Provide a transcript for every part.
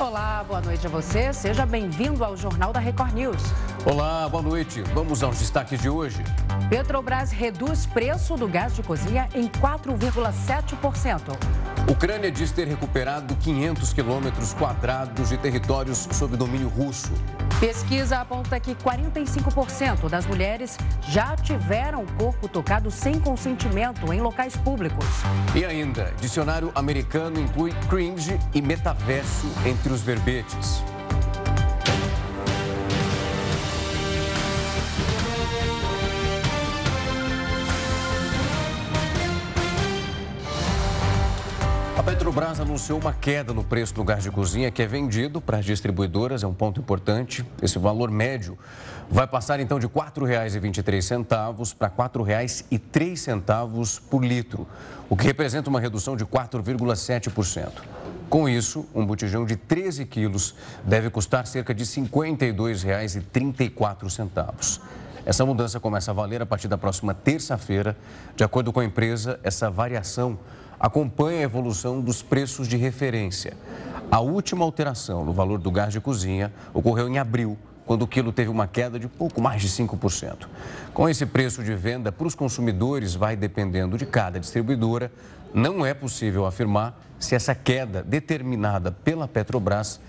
Olá, boa noite a você. Seja bem-vindo ao Jornal da Record News. Olá, boa noite. Vamos aos destaques de hoje. Petrobras reduz preço do gás de cozinha em 4,7%. Ucrânia diz ter recuperado 500 quilômetros quadrados de territórios sob domínio russo. Pesquisa aponta que 45% das mulheres já tiveram o corpo tocado sem consentimento em locais públicos. E ainda, dicionário americano inclui cringe e metaverso entre os verbetes. Petrobras anunciou uma queda no preço do gás de cozinha que é vendido para as distribuidoras, é um ponto importante. Esse valor médio vai passar então de R$ 4,23 para R$ 4,03 por litro, o que representa uma redução de 4,7%. Com isso, um botijão de 13 quilos deve custar cerca de R$ 52,34. Essa mudança começa a valer a partir da próxima terça-feira. De acordo com a empresa, essa variação acompanha a evolução dos preços de referência. A última alteração no valor do gás de cozinha ocorreu em abril, quando o quilo teve uma queda de pouco mais de 5%. Com esse preço de venda para os consumidores vai dependendo de cada distribuidora, não é possível afirmar se essa queda determinada pela Petrobras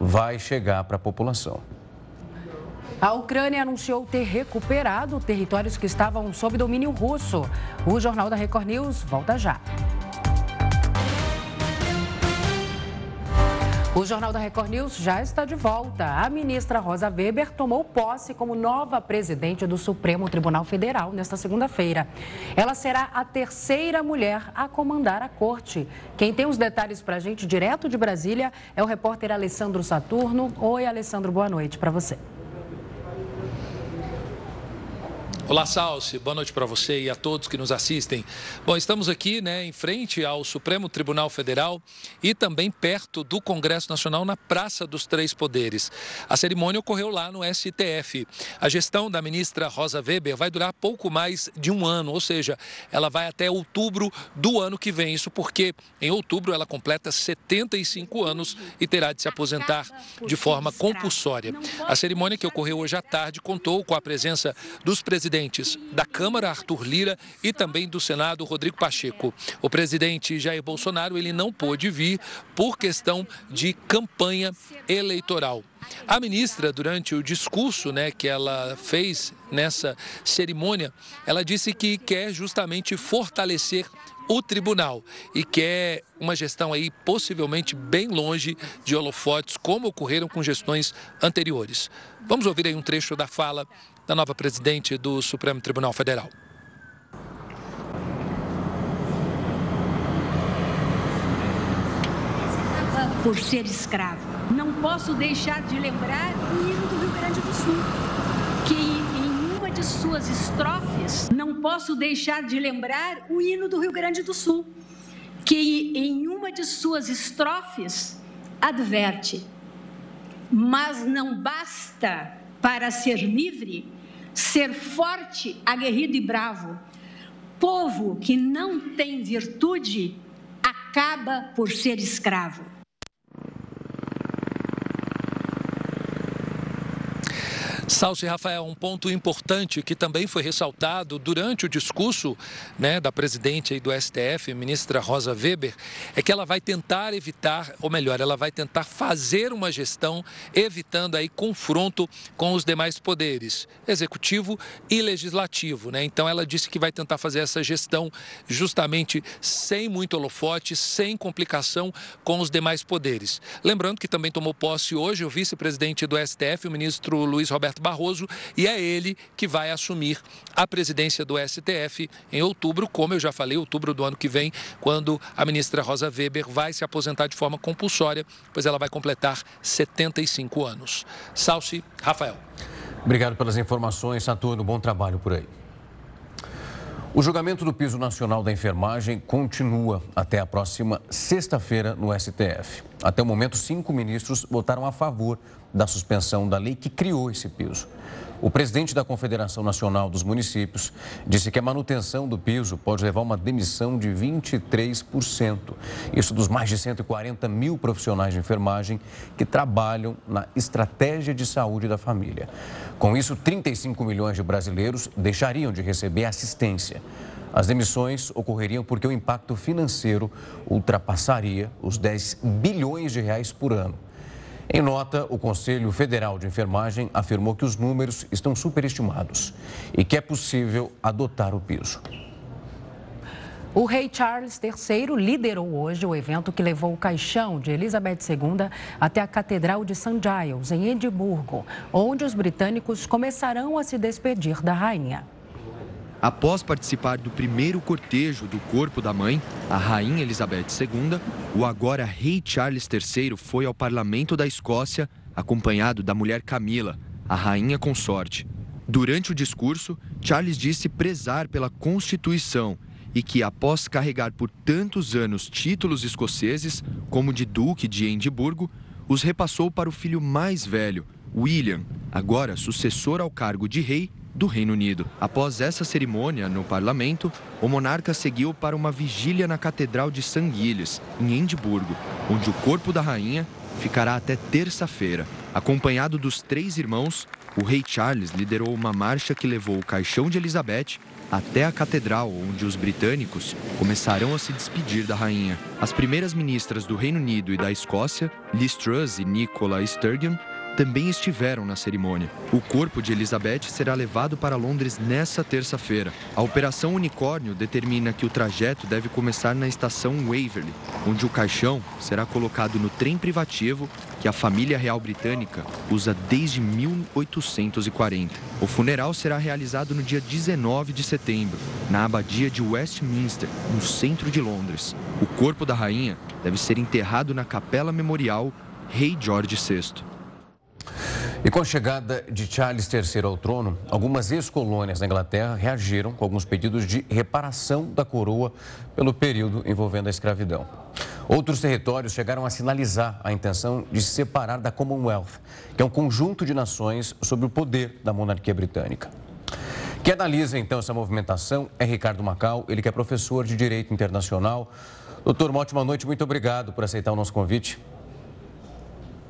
vai chegar para a população. A Ucrânia anunciou ter recuperado territórios que estavam sob domínio russo. O Jornal da Record News volta já. O Jornal da Record News já está de volta. A ministra Rosa Weber tomou posse como nova presidente do Supremo Tribunal Federal nesta segunda-feira. Ela será a terceira mulher a comandar a corte. Quem tem os detalhes para a gente direto de Brasília é o repórter Alessandro Saturno. Oi, Alessandro, boa noite para você. Olá, Salsi. Boa noite para você e a todos que nos assistem. Bom, estamos aqui, né, em frente ao Supremo Tribunal Federal e também perto do Congresso Nacional na Praça dos Três Poderes. A cerimônia ocorreu lá no STF. A gestão da ministra Rosa Weber vai durar pouco mais de um ano, ou seja, ela vai até outubro do ano que vem. Isso porque em outubro ela completa 75 anos e terá de se aposentar de forma compulsória. A cerimônia que ocorreu hoje à tarde contou com a presença dos presidentes presidentes da Câmara, Arthur Lira, e também do Senado, Rodrigo Pacheco. O presidente Jair Bolsonaro ele não pôde vir por questão de campanha eleitoral. A ministra, durante o discurso né, que ela fez nessa cerimônia, ela disse que quer justamente fortalecer o tribunal e quer uma gestão aí possivelmente bem longe de holofotes, como ocorreram com gestões anteriores. Vamos ouvir aí um trecho da fala da nova presidente do Supremo Tribunal Federal. Por ser escravo. Não posso deixar de lembrar o hino do Rio Grande do Sul, que em uma de suas estrofes, não posso deixar de lembrar o hino do Rio Grande do Sul, que em uma de suas estrofes adverte: Mas não basta para ser livre ser forte, aguerrido e bravo. Povo que não tem virtude acaba por ser escravo. Salso e Rafael, um ponto importante que também foi ressaltado durante o discurso né, da presidente do STF, ministra Rosa Weber, é que ela vai tentar evitar, ou melhor, ela vai tentar fazer uma gestão evitando aí confronto com os demais poderes, executivo e legislativo. Né? Então ela disse que vai tentar fazer essa gestão justamente sem muito holofote, sem complicação com os demais poderes. Lembrando que também tomou posse hoje o vice-presidente do STF, o ministro Luiz Roberto Roberto Barroso, e é ele que vai assumir a presidência do STF em outubro, como eu já falei, outubro do ano que vem, quando a ministra Rosa Weber vai se aposentar de forma compulsória, pois ela vai completar 75 anos. Salce, Rafael. Obrigado pelas informações, Saturno. Bom trabalho por aí. O julgamento do piso nacional da enfermagem continua até a próxima sexta-feira no STF. Até o momento, cinco ministros votaram a favor da suspensão da lei que criou esse piso. O presidente da Confederação Nacional dos Municípios disse que a manutenção do piso pode levar a uma demissão de 23%. Isso dos mais de 140 mil profissionais de enfermagem que trabalham na estratégia de saúde da família. Com isso, 35 milhões de brasileiros deixariam de receber assistência. As demissões ocorreriam porque o impacto financeiro ultrapassaria os 10 bilhões de reais por ano. Em nota, o Conselho Federal de Enfermagem afirmou que os números estão superestimados e que é possível adotar o piso. O rei Charles III liderou hoje o evento que levou o caixão de Elizabeth II até a Catedral de St. Giles, em Edimburgo, onde os britânicos começarão a se despedir da rainha. Após participar do primeiro cortejo do corpo da mãe, a Rainha Elizabeth II, o agora rei Charles III foi ao parlamento da Escócia, acompanhado da mulher Camila, a rainha consorte. Durante o discurso, Charles disse prezar pela Constituição e que, após carregar por tantos anos títulos escoceses, como de Duque de Edimburgo, os repassou para o filho mais velho, William, agora sucessor ao cargo de rei do Reino Unido. Após essa cerimônia no parlamento, o monarca seguiu para uma vigília na Catedral de St. Giles, em Edimburgo, onde o corpo da rainha ficará até terça-feira. Acompanhado dos três irmãos, o rei Charles liderou uma marcha que levou o caixão de Elizabeth até a catedral, onde os britânicos começarão a se despedir da rainha. As primeiras ministras do Reino Unido e da Escócia, Liz Truss e Nicola Sturgeon, também estiveram na cerimônia. O corpo de Elizabeth será levado para Londres nesta terça-feira. A Operação Unicórnio determina que o trajeto deve começar na estação Waverley, onde o caixão será colocado no trem privativo que a família real britânica usa desde 1840. O funeral será realizado no dia 19 de setembro, na abadia de Westminster, no centro de Londres. O corpo da rainha deve ser enterrado na Capela Memorial Rei George VI. E com a chegada de Charles III ao trono, algumas ex-colônias da Inglaterra reagiram com alguns pedidos de reparação da coroa pelo período envolvendo a escravidão. Outros territórios chegaram a sinalizar a intenção de se separar da Commonwealth, que é um conjunto de nações sob o poder da monarquia britânica. Quem analisa então essa movimentação é Ricardo Macau, ele que é professor de Direito Internacional. Doutor, uma ótima noite, muito obrigado por aceitar o nosso convite.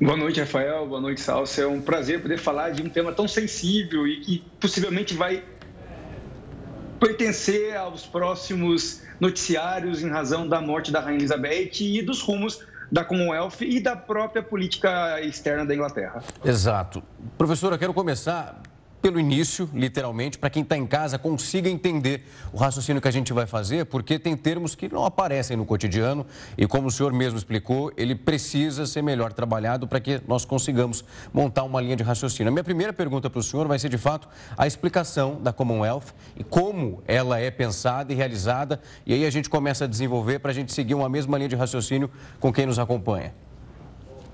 Boa noite, Rafael. Boa noite, Salsa. É um prazer poder falar de um tema tão sensível e que possivelmente vai pertencer aos próximos noticiários em razão da morte da Rainha Elizabeth e dos rumos da Commonwealth e da própria política externa da Inglaterra. Exato. Professora, quero começar pelo início, literalmente, para quem está em casa consiga entender o raciocínio que a gente vai fazer, porque tem termos que não aparecem no cotidiano e, como o senhor mesmo explicou, ele precisa ser melhor trabalhado para que nós consigamos montar uma linha de raciocínio. A minha primeira pergunta para o senhor vai ser, de fato, a explicação da Commonwealth e como ela é pensada e realizada, e aí a gente começa a desenvolver para a gente seguir uma mesma linha de raciocínio com quem nos acompanha.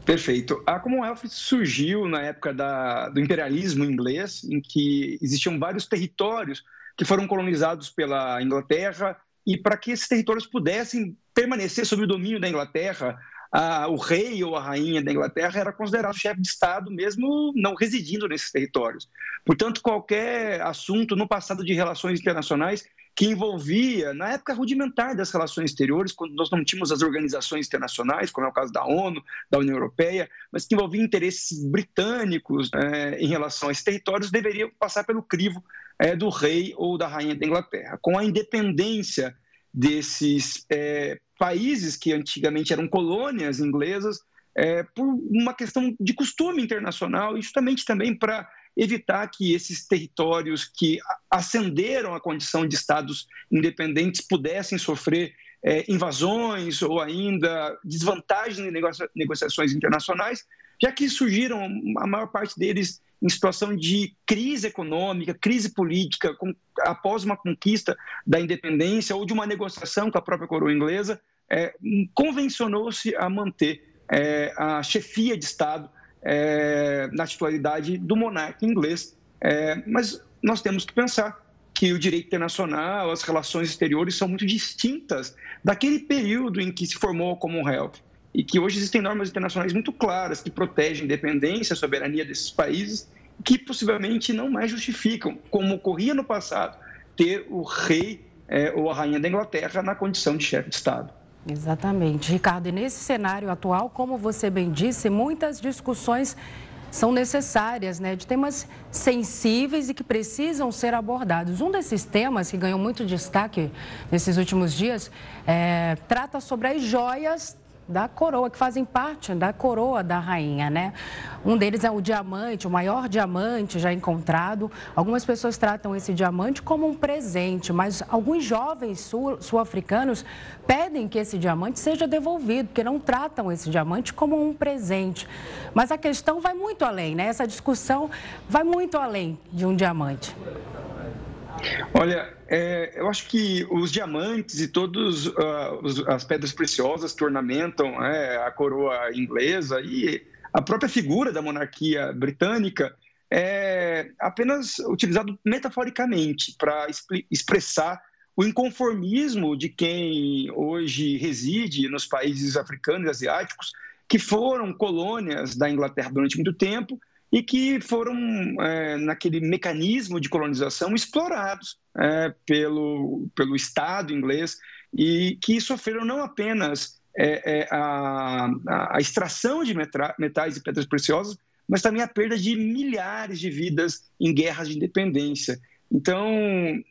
Perfeito. A Commonwealth surgiu na época da, do imperialismo inglês, em que existiam vários territórios que foram colonizados pela Inglaterra, e para que esses territórios pudessem permanecer sob o domínio da Inglaterra, a, o rei ou a rainha da Inglaterra era considerado chefe de Estado, mesmo não residindo nesses territórios. Portanto, qualquer assunto no passado de relações internacionais que envolvia, na época rudimentar das relações exteriores, quando nós não tínhamos as organizações internacionais, como é o caso da ONU, da União Europeia, mas que envolvia interesses britânicos é, em relação a esses territórios, deveriam passar pelo crivo é, do rei ou da rainha da Inglaterra. Com a independência desses é, países que antigamente eram colônias inglesas, é, por uma questão de costume internacional justamente também para evitar que esses territórios que ascenderam à condição de estados independentes pudessem sofrer é, invasões ou ainda desvantagens em negocia negociações internacionais, já que surgiram a maior parte deles em situação de crise econômica, crise política, com, após uma conquista da independência ou de uma negociação com a própria coroa inglesa, é, convencionou-se a manter é, a chefia de Estado é, na titularidade do monarca inglês. É, mas nós temos que pensar que o direito internacional, as relações exteriores são muito distintas daquele período em que se formou a Commonwealth e que hoje existem normas internacionais muito claras que protegem a independência, a soberania desses países, que possivelmente não mais justificam, como ocorria no passado, ter o rei é, ou a rainha da Inglaterra na condição de chefe de Estado. Exatamente. Ricardo, e nesse cenário atual, como você bem disse, muitas discussões são necessárias, né, de temas sensíveis e que precisam ser abordados. Um desses temas que ganhou muito destaque nesses últimos dias é, trata sobre as joias da coroa, que fazem parte da coroa da rainha, né? Um deles é o diamante, o maior diamante já encontrado. Algumas pessoas tratam esse diamante como um presente, mas alguns jovens sul-africanos pedem que esse diamante seja devolvido, porque não tratam esse diamante como um presente. Mas a questão vai muito além, né? Essa discussão vai muito além de um diamante. Olha, é, eu acho que os diamantes e todas uh, as pedras preciosas que ornamentam é, a coroa inglesa e a própria figura da monarquia britânica é apenas utilizado metaforicamente para expressar o inconformismo de quem hoje reside nos países africanos e asiáticos que foram colônias da Inglaterra durante muito tempo e que foram, é, naquele mecanismo de colonização, explorados é, pelo, pelo Estado inglês e que sofreram não apenas é, é a, a, extração de metais e pedras preciosas, mas também a perda de milhares de vidas em guerras de independência. Então,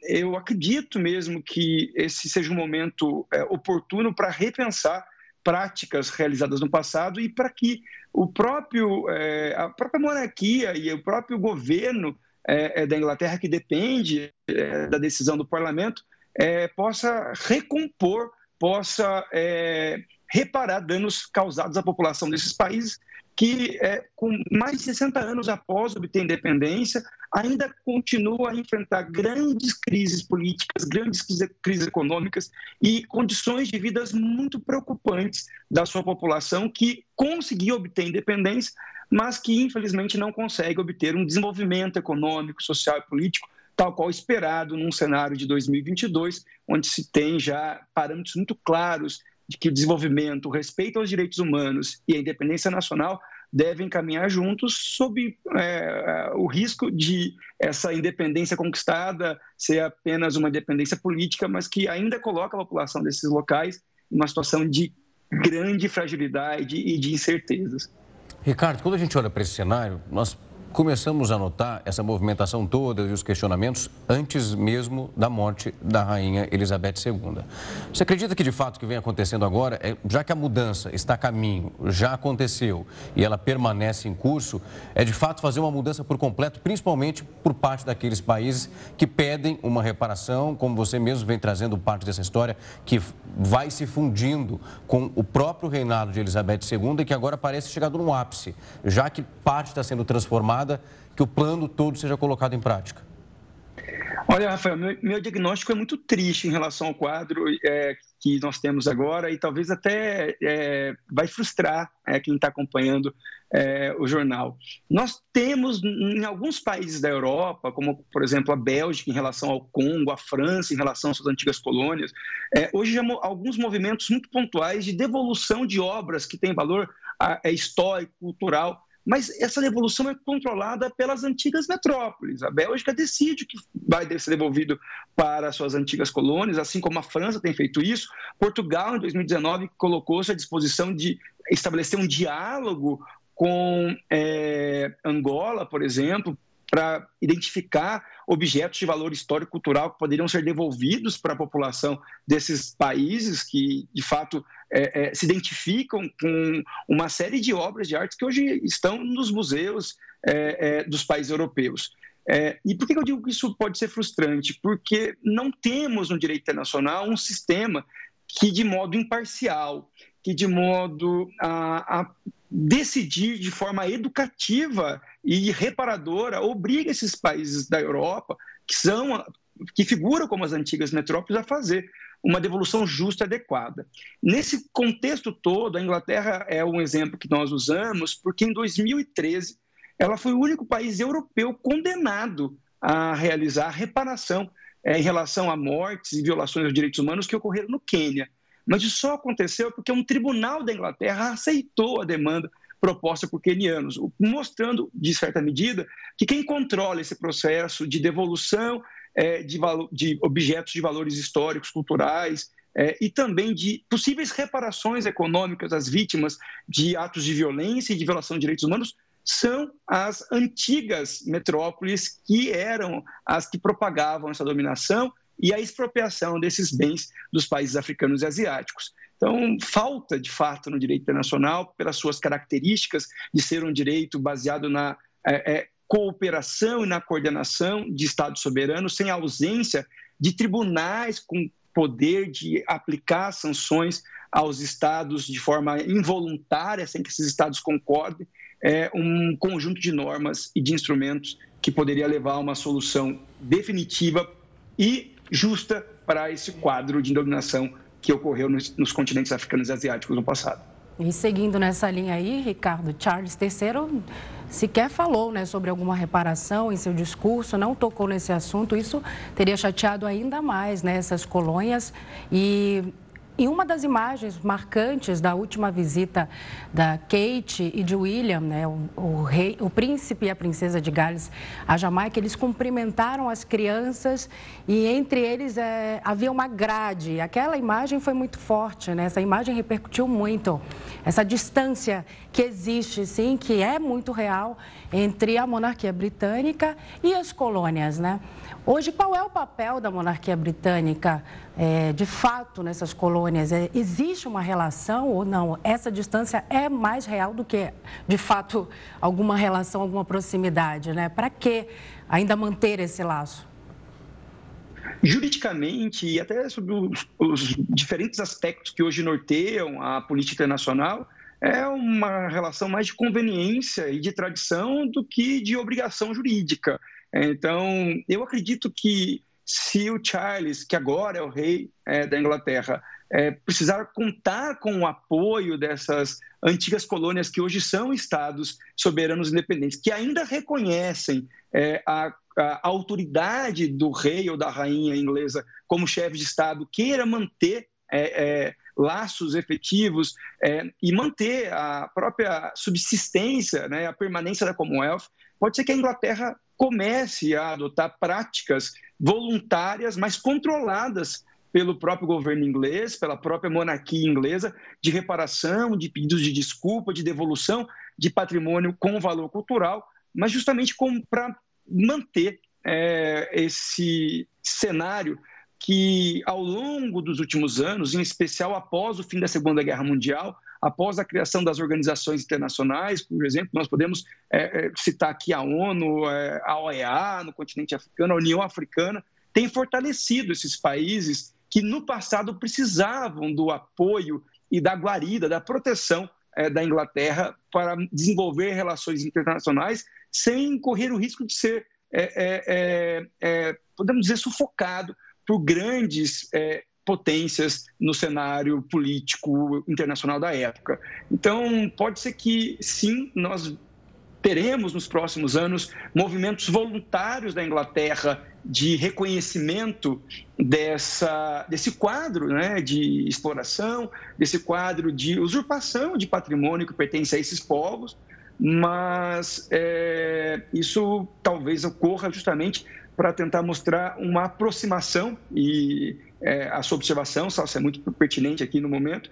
eu acredito mesmo que esse seja um momento é, oportuno para repensar práticas realizadas no passado e para que o próprio, é, a própria monarquia e o próprio governo é, é da Inglaterra, que depende é, da decisão do parlamento, é, possa recompor, possa reparar danos causados à população desses países que, é, com mais de 60 anos após obter independência, ainda continua a enfrentar grandes crises políticas, grandes crises econômicas e condições de vidas muito preocupantes da sua população que conseguiu obter independência, mas que infelizmente não consegue obter um desenvolvimento econômico, social e político tal qual esperado num cenário de 2022, onde se tem já parâmetros muito claros de que o desenvolvimento, o respeito aos direitos humanos e a independência nacional devem caminhar juntos sob é, o risco de essa independência conquistada ser apenas uma independência política, mas que ainda coloca a população desses locais em uma situação de grande fragilidade e de incertezas. Ricardo, quando a gente olha para esse cenário, nós começamos a notar essa movimentação toda e os questionamentos antes mesmo da morte da rainha Elizabeth II. Você acredita que de fato o que vem acontecendo agora, é, já que a mudança está a caminho, já aconteceu e ela permanece em curso, é de fato fazer uma mudança por completo, principalmente por parte daqueles países que pedem uma reparação, como você mesmo vem trazendo parte dessa história, que vai se fundindo com o próprio reinado de Elizabeth II e que agora parece chegado no ápice, já que parte está sendo transformada que o plano todo seja colocado em prática? Olha, Rafael, meu, meu diagnóstico é muito triste em relação ao quadro é, que nós temos agora e talvez até é, vai frustrar é, quem está acompanhando é, o jornal. Nós temos em alguns países da Europa, como por exemplo a Bélgica em relação ao Congo, a França em relação às suas antigas colônias, é, hoje já alguns movimentos muito pontuais de devolução de obras que têm valor é, histórico, cultural mas essa devolução é controlada pelas antigas metrópoles. A Bélgica decide que vai ser devolvido para suas antigas colônias, assim como a França tem feito isso. Portugal, em 2019, colocou-se à disposição de estabelecer um diálogo com é, Angola, por exemplo, para identificar objetos de valor histórico-cultural que poderiam ser devolvidos para a população desses países que, de fato, é, é, se identificam com uma série de obras de arte que hoje estão nos museus é, é dos países europeus. É, e por que eu digo que isso pode ser frustrante? Porque não temos no direito internacional um sistema que, de modo imparcial, que de modo a, a decidir de forma educativa e reparadora obriga esses países da Europa, que são que figuram como as antigas metrópoles, a fazer uma devolução justa e adequada. Nesse contexto todo, a Inglaterra é um exemplo que nós usamos, porque em 2013 ela foi o único país europeu condenado a realizar reparação é, em relação a mortes e violações aos direitos humanos que ocorreram no Quênia. Mas isso só aconteceu porque um tribunal da Inglaterra aceitou a demanda proposta por quenianos, mostrando, de certa medida, que quem controla esse processo de devolução é, de, de, objetos de valores históricos, culturais é, e também de possíveis reparações econômicas às vítimas de atos de violência e de violação de direitos humanos são as antigas metrópoles que eram as que propagavam essa dominação e a expropriação desses bens dos países africanos e asiáticos. Então, falta, de fato, no direito internacional, pelas suas características de ser um direito baseado na é, é, cooperação e na coordenação de Estados soberanos, sem ausência de tribunais com poder de aplicar sanções aos estados de forma involuntária, sem que esses estados concordem, é um conjunto de normas e de instrumentos que poderia levar a uma solução definitiva e justa para esse quadro de dominação que ocorreu nos, nos continentes africanos e asiáticos no passado. E seguindo nessa linha aí, Ricardo, Charles III sequer falou né, sobre alguma reparação em seu discurso, não tocou nesse assunto. Isso teria chateado ainda mais né, essas colônias e em uma das imagens marcantes da última visita da Kate e de William, né, o, o, rei, o príncipe e a princesa de Gales à Jamaica, eles cumprimentaram as crianças e entre eles é, havia uma grade. Aquela imagem foi muito forte, né? essa imagem repercutiu muito. Essa distância que existe, sim, que é muito real entre a monarquia britânica e as colônias, né? Hoje, qual é o papel da monarquia britânica, é, de fato, nessas colônias? É, existe uma relação ou não? Essa distância é mais real do que, de fato, alguma relação, alguma proximidade, né? Para que ainda manter esse laço? Juridicamente, e até sobre os, os diferentes aspectos que hoje norteiam a política internacional, é uma relação mais de conveniência e de tradição do que de obrigação jurídica. Então, eu acredito que se o Charles, que agora é o rei é, da Inglaterra, é, precisar contar com o apoio dessas antigas colônias que hoje são estados soberanos independentes, que ainda reconhecem é, a, a, autoridade do rei ou da rainha inglesa como chefe de estado, queira manter é, é, laços efetivos é, e manter a própria subsistência, né, a permanência da Commonwealth, pode ser que a Inglaterra comece a adotar práticas voluntárias, mas controladas pelo próprio governo inglês, pela própria monarquia inglesa, de reparação, de pedidos de desculpa, de devolução de patrimônio com valor cultural, mas justamente para manter é, esse cenário que, ao longo dos últimos anos, em especial após o fim da Segunda Guerra Mundial, após a criação das organizações internacionais, por exemplo, nós podemos é, é citar aqui a ONU, é, a OEA no continente africano, a União Africana, tem fortalecido esses países que no passado precisavam do apoio e da guarida, da proteção é, da Inglaterra para desenvolver relações internacionais sem correr o risco de ser, é, é, podemos dizer, sufocado por grandes potências no cenário político internacional da época. Então, pode ser que sim, nós teremos nos próximos anos movimentos voluntários da Inglaterra de reconhecimento dessa, desse quadro né, de exploração, desse quadro de usurpação de patrimônio que pertence a esses povos, mas é, isso talvez ocorra justamente para tentar mostrar uma aproximação e é, a sua observação, Salsa, é muito pertinente aqui no momento,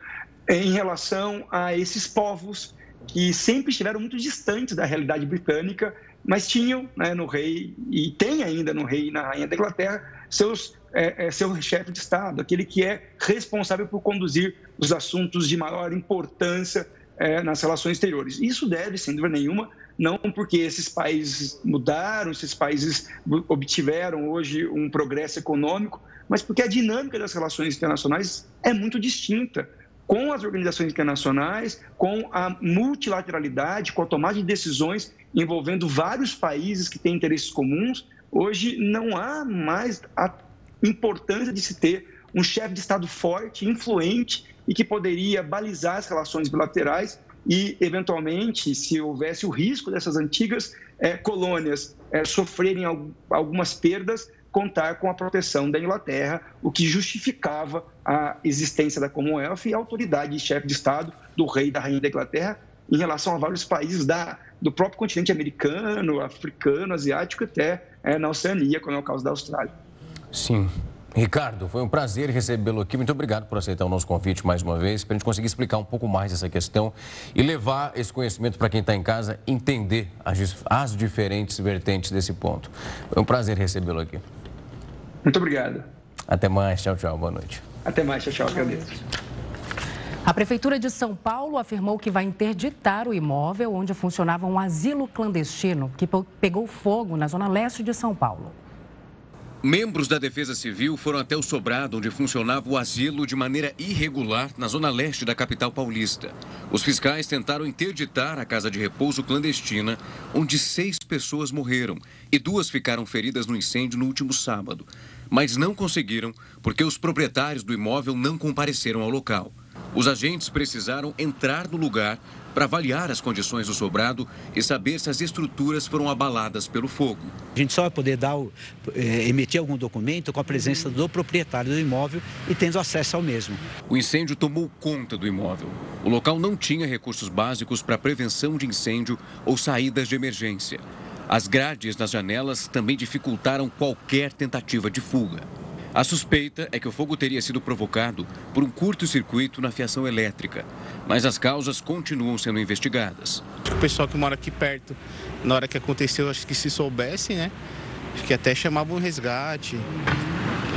em relação a esses povos que sempre estiveram muito distantes da realidade britânica, mas tinham né, no rei, e tem ainda no rei e na rainha da Inglaterra, seus, é, é, seu chefe de Estado, aquele que é responsável por conduzir os assuntos de maior importância é, nas relações exteriores. Isso deve, sem dúvida nenhuma, não porque esses países mudaram, esses países obtiveram hoje um progresso econômico, mas porque a dinâmica das relações internacionais é muito distinta. Com as organizações internacionais, com a multilateralidade, com a tomada de decisões envolvendo vários países que têm interesses comuns, hoje não há mais a importância de se ter um chefe de Estado forte, influente e que poderia balizar as relações bilaterais e, eventualmente, se houvesse o risco dessas antigas é, colônias é, sofrerem algumas perdas, contar com a proteção da Inglaterra, o que justificava a existência da Commonwealth e a autoridade de chefe de Estado do rei e da rainha da Inglaterra, em relação a vários países da, do próprio continente americano, africano, asiático, até é, na Oceania, como é o caso da Austrália. Sim. Ricardo, foi um prazer recebê-lo aqui. Muito obrigado por aceitar o nosso convite mais uma vez, para a gente conseguir explicar um pouco mais essa questão e levar esse conhecimento para quem está em casa entender as, as diferentes vertentes desse ponto. Foi um prazer recebê-lo aqui. Muito obrigado. Até mais. Tchau, tchau. Boa noite. Até mais. Tchau, tchau. Agradeço. A Prefeitura de São Paulo afirmou que vai interditar o imóvel onde funcionava um asilo clandestino que pegou fogo na zona leste de São Paulo. Membros da Defesa Civil foram até o sobrado onde funcionava o asilo de maneira irregular na zona leste da capital paulista. Os fiscais tentaram interditar a casa de repouso clandestina, onde seis pessoas morreram e duas ficaram feridas no incêndio no último sábado. Mas não conseguiram porque os proprietários do imóvel não compareceram ao local. Os agentes precisaram entrar no lugar para avaliar as condições do sobrado e saber se as estruturas foram abaladas pelo fogo. A gente só vai poder dar eh, emitir algum documento com a presença do proprietário do imóvel e tendo acesso ao mesmo. O incêndio tomou conta do imóvel. O local não tinha recursos básicos para prevenção de incêndio ou saídas de emergência. As grades nas janelas também dificultaram qualquer tentativa de fuga. A suspeita é que o fogo teria sido provocado por um curto-circuito na fiação elétrica, mas as causas continuam sendo investigadas. O pessoal que mora aqui perto, na hora que aconteceu, acho que se soubesse, né? Acho que até chamava um resgate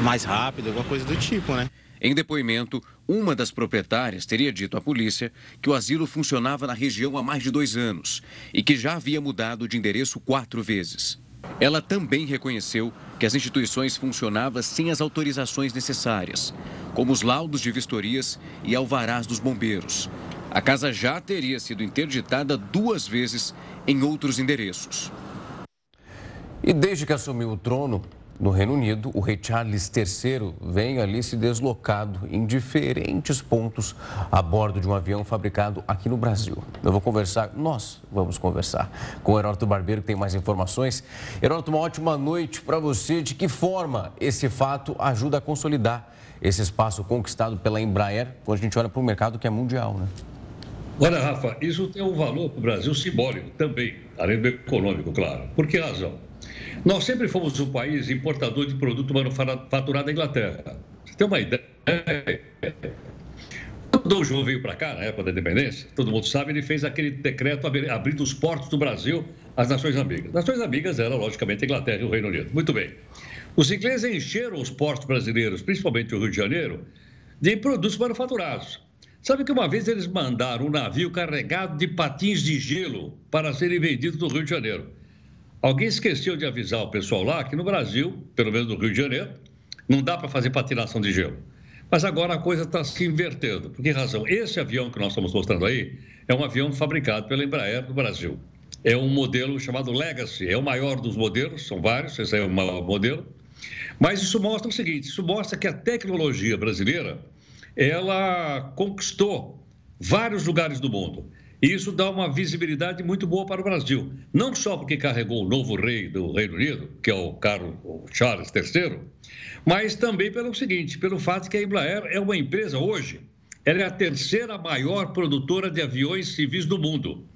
mais rápido, alguma coisa do tipo, né? Em depoimento, uma das proprietárias teria dito à polícia que o asilo funcionava na região há mais de dois anos e que já havia mudado de endereço quatro vezes. Ela também reconheceu que as instituições funcionavam sem as autorizações necessárias, como os laudos de vistorias e alvarás dos bombeiros. A casa já teria sido interditada duas vezes em outros endereços. E desde que assumiu o trono, no Reino Unido, o rei Charles III vem ali se deslocado em diferentes pontos a bordo de um avião fabricado aqui no Brasil. Eu vou conversar, nós vamos conversar com o Heródoto Barbeiro, que tem mais informações. Heródoto, uma ótima noite para você. De que forma esse fato ajuda a consolidar esse espaço conquistado pela Embraer, quando a gente olha para o mercado que é mundial, né? Olha, Rafa, isso tem um valor para o Brasil simbólico também, além do econômico, claro. Por que razão? Nós sempre fomos um país importador de produto manufaturado da Inglaterra. Você tem uma ideia? Quando o João veio para cá, na época da independência, todo mundo sabe, ele fez aquele decreto abrindo os portos do Brasil às Nações Amigas. Nações Amigas eram, logicamente, a Inglaterra e o Reino Unido. Muito bem. Os ingleses encheram os portos brasileiros, principalmente o Rio de Janeiro, de produtos manufaturados. Sabe que uma vez eles mandaram um navio carregado de patins de gelo para serem vendidos no Rio de Janeiro. Alguém esqueceu de avisar o pessoal lá que no Brasil, pelo menos no Rio de Janeiro, não dá para fazer patinação de gelo. Mas agora a coisa está se invertendo. Por que razão? Esse avião que nós estamos mostrando aí é um avião fabricado pela Embraer do Brasil. É um modelo chamado Legacy, é o maior dos modelos, são vários, esse é o maior modelo. Mas isso mostra o seguinte: isso mostra que a tecnologia brasileira ela conquistou vários lugares do mundo. E isso dá uma visibilidade muito boa para o Brasil. Não só porque carregou o novo rei do Reino Unido, que é o Carlos o Charles III, mas também pelo seguinte, pelo fato que a Embraer é uma empresa hoje, ela é a terceira maior produtora de aviões civis do mundo.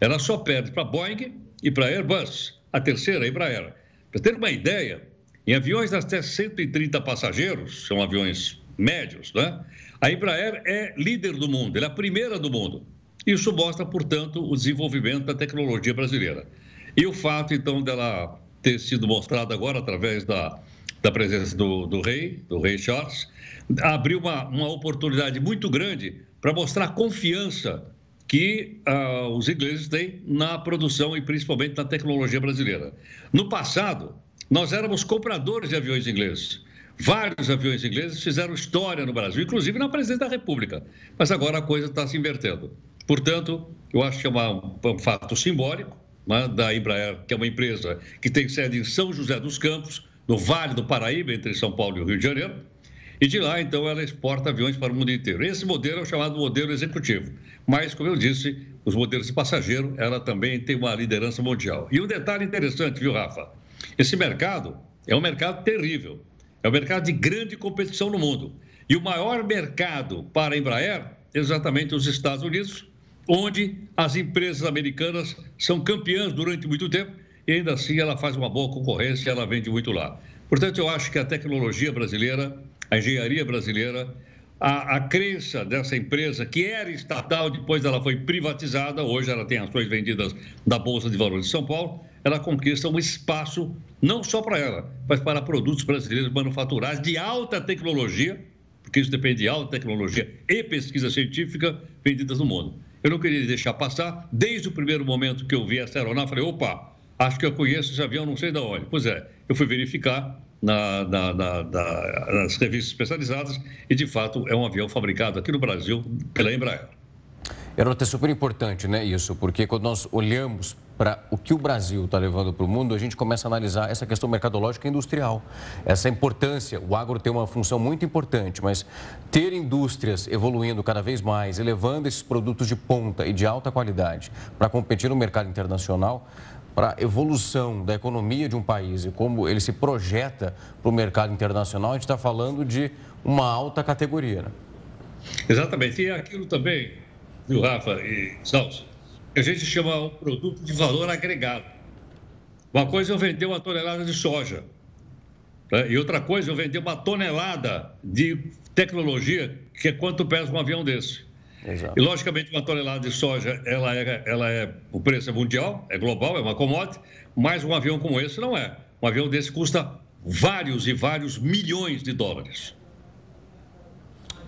Ela só perde para Boeing e para a Airbus, a terceira, Embraer. Para ter uma ideia, em aviões até 130 passageiros, são aviões médios, né? A Embraer é líder do mundo, ela é a primeira do mundo. Isso mostra, portanto, o desenvolvimento da tecnologia brasileira. E o fato, então, dela ter sido mostrada agora através da, da presença do, do rei, do rei Charles, abriu uma, uma oportunidade muito grande para mostrar a confiança que uh, os ingleses têm na produção e principalmente na tecnologia brasileira. No passado, nós éramos compradores de aviões ingleses. Vários aviões ingleses fizeram história no Brasil, inclusive na presidência da República. Mas agora a coisa está se invertendo. Portanto, eu acho que é uma, um fato simbólico né, da Embraer, que é uma empresa que tem sede em São José dos Campos, no Vale do Paraíba, entre São Paulo e o Rio de Janeiro. E de lá, então, ela exporta aviões para o mundo inteiro. Esse modelo é o chamado modelo executivo. Mas, como eu disse, os modelos de passageiro, ela também tem uma liderança mundial. E um detalhe interessante, viu, Rafa? Esse mercado é um mercado terrível. É um mercado de grande competição no mundo. E o maior mercado para a Embraer, exatamente os Estados Unidos, onde as empresas americanas são campeãs durante muito tempo e ainda assim ela faz uma boa concorrência ela vende muito lá. Portanto, eu acho que a tecnologia brasileira, a engenharia brasileira, a, a crença dessa empresa, que era estatal, depois ela foi privatizada, hoje ela tem ações vendidas da Bolsa de Valores de São Paulo, ela conquista um espaço não só para ela, mas para produtos brasileiros manufaturados de alta tecnologia, porque isso depende de alta tecnologia e pesquisa científica vendidas no mundo. Eu não queria deixar passar, desde o primeiro momento que eu vi essa aeronave, falei, opa, acho que eu conheço esse avião, não sei de onde. Pois é, eu fui verificar, na, na, na, nas revistas especializadas e, de fato, é um avião fabricado aqui no Brasil pela Embraer. Heródoto, é super importante, né, isso, porque quando nós olhamos para o que o Brasil está levando para o mundo, a gente começa a analisar essa questão mercadológica e industrial. Essa importância, o agro tem uma função muito importante, mas ter indústrias evoluindo cada vez mais, elevando esses produtos de ponta e de alta qualidade para competir no mercado internacional, para a evolução da economia de um país e como ele se projeta para o mercado internacional, a gente está falando de uma alta categoria. Né? Exatamente. E é aquilo também, viu, Rafa e Salso, que a gente chama um produto de valor agregado. Uma coisa é eu vender uma tonelada de soja. Né? E outra coisa é eu vender uma tonelada de tecnologia, que é quanto pesa um avião desse. Exato. E, logicamente, uma tonelada de soja, ela é, ela é, o preço é mundial, é global, é uma commodity, mas um avião como esse não é. Um avião desse custa vários e vários milhões de dólares.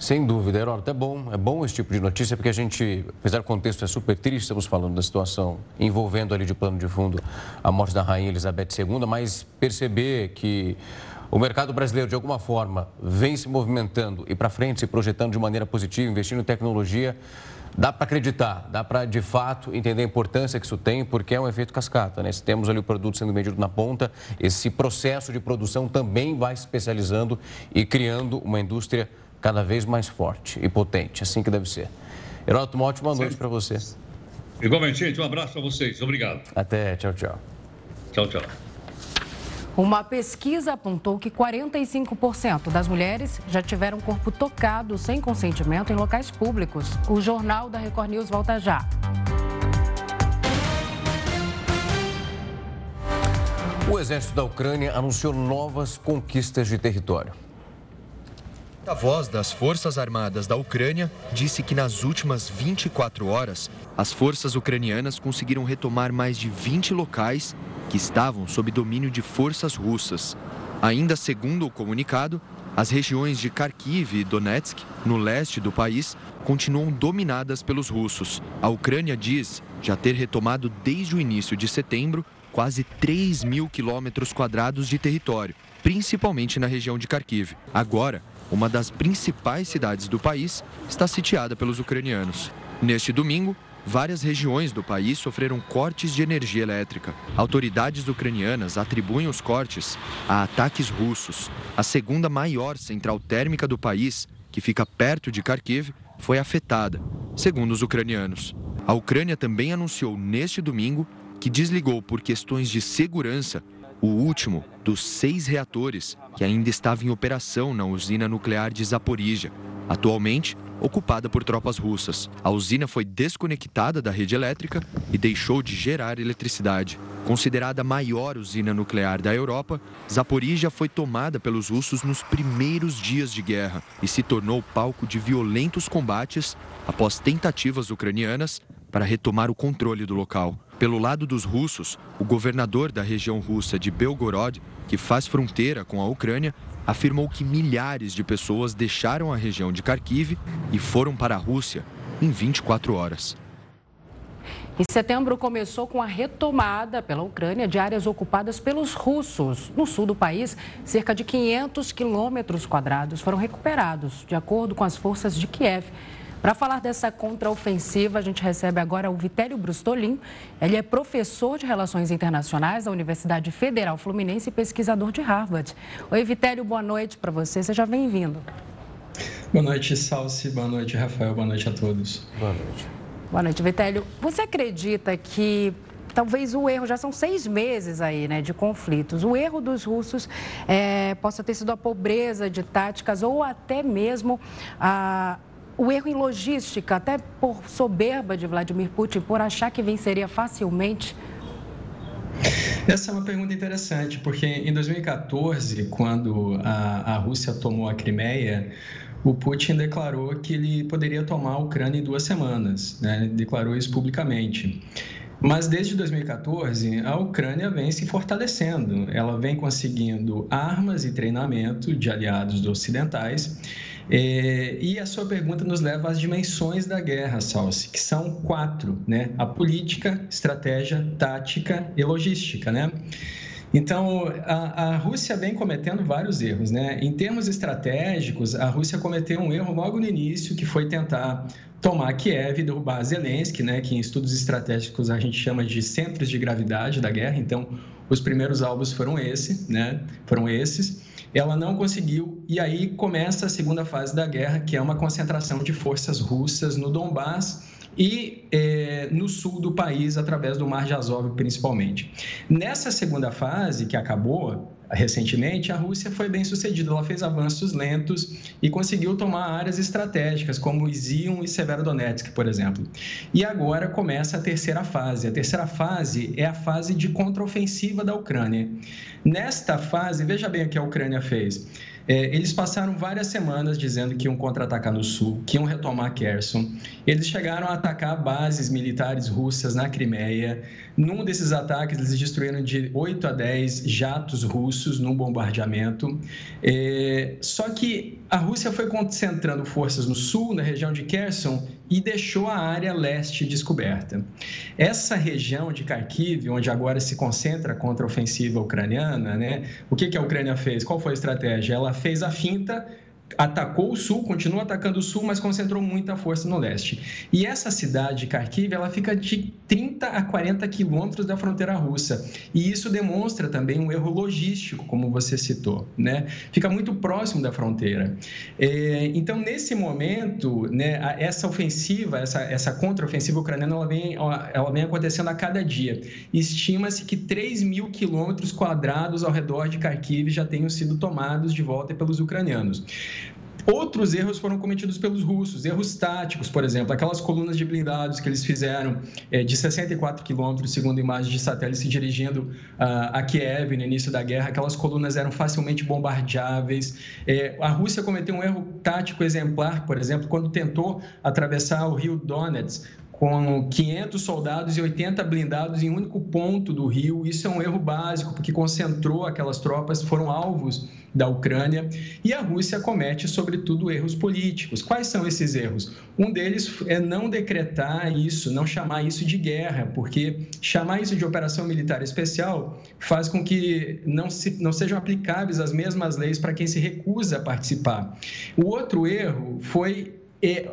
Sem dúvida, Heródoto, é bom, é bom esse tipo de notícia, porque a gente, apesar do contexto é super triste, estamos falando da situação envolvendo ali de plano de fundo a morte da rainha Elizabeth II, mas perceber que o mercado brasileiro, de alguma forma, vem se movimentando e para frente, se projetando de maneira positiva, investindo em tecnologia. Dá para acreditar, dá para de fato entender a importância que isso tem, porque é um efeito cascata. Né? Se temos ali o produto sendo vendido na ponta, esse processo de produção também vai se especializando e criando uma indústria cada vez mais forte e potente, assim que deve ser. Heródoto, uma ótima noite para você. Igualmente, gente, um abraço para vocês. Obrigado. Até, tchau, tchau. Tchau, tchau. Uma pesquisa apontou que 45% das mulheres já tiveram corpo tocado sem consentimento em locais públicos. O Jornal da Record News volta já. O exército da Ucrânia anunciou novas conquistas de território. A voz das Forças Armadas da Ucrânia disse que nas últimas 24 horas, as forças ucranianas conseguiram retomar mais de 20 locais que estavam sob domínio de forças russas. Ainda segundo o comunicado, as regiões de Kharkiv e Donetsk, no leste do país, continuam dominadas pelos russos. A Ucrânia diz já ter retomado desde o início de setembro quase 3 mil quilômetros quadrados de território, principalmente na região de Kharkiv. Agora, uma das principais cidades do país está sitiada pelos ucranianos. Neste domingo, várias regiões do país sofreram cortes de energia elétrica. Autoridades ucranianas atribuem os cortes a ataques russos. A segunda maior central térmica do país, que fica perto de Kharkiv, foi afetada, segundo os ucranianos. A Ucrânia também anunciou neste domingo que desligou por questões de segurança o último dos seis reatores que ainda estava em operação na usina nuclear de Zaporizhia. Atualmente, ocupada por tropas russas. A usina foi desconectada da rede elétrica e deixou de gerar eletricidade. Considerada a maior usina nuclear da Europa, Zaporizhia foi tomada pelos russos nos primeiros dias de guerra e se tornou palco de violentos combates após tentativas ucranianas para retomar o controle do local. Pelo lado dos russos, o governador da região russa de Belgorod, que faz fronteira com a Ucrânia, afirmou que milhares de pessoas deixaram a região de Kharkiv e foram para a Rússia em 24 horas. Em setembro começou com a retomada pela Ucrânia de áreas ocupadas pelos russos. No sul do país, cerca de 500 quilômetros quadrados foram recuperados, de acordo com as forças de Kiev. Para falar dessa contraofensiva, a gente recebe agora o Vitélio Brustolin. Ele é professor de Relações Internacionais da Universidade Federal Fluminense e pesquisador de Harvard. Oi, Vitélio, boa noite para você. Seja bem-vindo. Boa noite, Salsi. Boa noite, Rafael. Boa noite a todos. Boa noite. Boa noite, Vitélio. Você acredita que talvez o erro, já são seis meses aí, né, de conflitos. O erro dos russos é, possa ter sido a pobreza de táticas ou até mesmo a o erro em logística, até por soberba de Vladimir Putin, por achar que venceria facilmente? Essa é uma pergunta interessante, porque em 2014, quando a, a Rússia tomou a Crimeia, o Putin declarou que ele poderia tomar a Ucrânia em duas semanas, né? declarou isso publicamente. Mas desde 2014, a Ucrânia vem se fortalecendo, ela vem conseguindo armas e treinamento de aliados ocidentais. É, e a sua pergunta nos leva às dimensões da guerra, Salsi, que são quatro, né? A política, estratégia, tática e logística, né? Então, a, a, Rússia vem cometendo vários erros, né? Em termos estratégicos, a Rússia cometeu um erro logo no início, que foi tentar tomar Kiev e derrubar Zelensky, né? Que em estudos estratégicos a gente chama de centros de gravidade da guerra. Então, os primeiros alvos foram esse, né? Foram esses. Ela não conseguiu e aí começa a segunda fase da guerra, que é uma concentração de forças russas no Donbass e é, no sul do país, através do Mar de Azov, principalmente. Nessa segunda fase, que acabou recentemente, a Rússia foi bem sucedida. Ela fez avanços lentos e conseguiu tomar áreas estratégicas, como Izium e Severodonetsk, por exemplo. E agora começa a terceira fase. A terceira fase é a fase de contraofensiva da Ucrânia. Nesta fase, veja bem o que a Ucrânia fez. É, eles passaram várias semanas dizendo que iam contra-atacar no sul, que iam retomar Kherson. Eles chegaram a atacar bases militares russas na Crimeia. Num desses ataques, eles destruíram de 8 a 10 jatos russos num bombardeamento. É, só que a Rússia foi concentrando forças no sul, na região de Kherson, e deixou a área leste descoberta. Essa região de Kharkiv, onde agora se concentra a contra-ofensiva ucraniana, né? o que, que a Ucrânia fez? Qual foi a estratégia? Ela fez a finta atacou o sul, continua atacando o sul, mas concentrou muita força no leste. E essa cidade, Kharkiv, ela fica de 30 a 40 quilômetros da fronteira russa. E isso demonstra também um erro logístico, como você citou, né? Fica muito próximo da fronteira. É, então, nesse momento, né, essa ofensiva, essa, essa contraofensiva ucraniana, ela vem, ela vem acontecendo a cada dia. Estima-se que 3 mil quilômetros quadrados ao redor de Kharkiv já tenham sido tomados de volta pelos ucranianos. Outros erros foram cometidos pelos russos, erros táticos, por exemplo, aquelas colunas de blindados que eles fizeram é, de 64 quilômetros, segundo imagens de satélite, se dirigindo uh, a Kiev no início da guerra, aquelas colunas eram facilmente bombardeáveis. É, a Rússia cometeu um erro tático exemplar, por exemplo, quando tentou atravessar o rio Donetsk com 500 soldados e 80 blindados em um único ponto do rio. Isso é um erro básico, porque concentrou aquelas tropas, foram alvos da Ucrânia. E a Rússia comete, sobretudo, erros políticos. Quais são esses erros? Um deles é não decretar isso, não chamar isso de guerra, porque chamar isso de operação militar especial faz com que não, se, não sejam aplicáveis as mesmas leis para quem se recusa a participar. O outro erro foi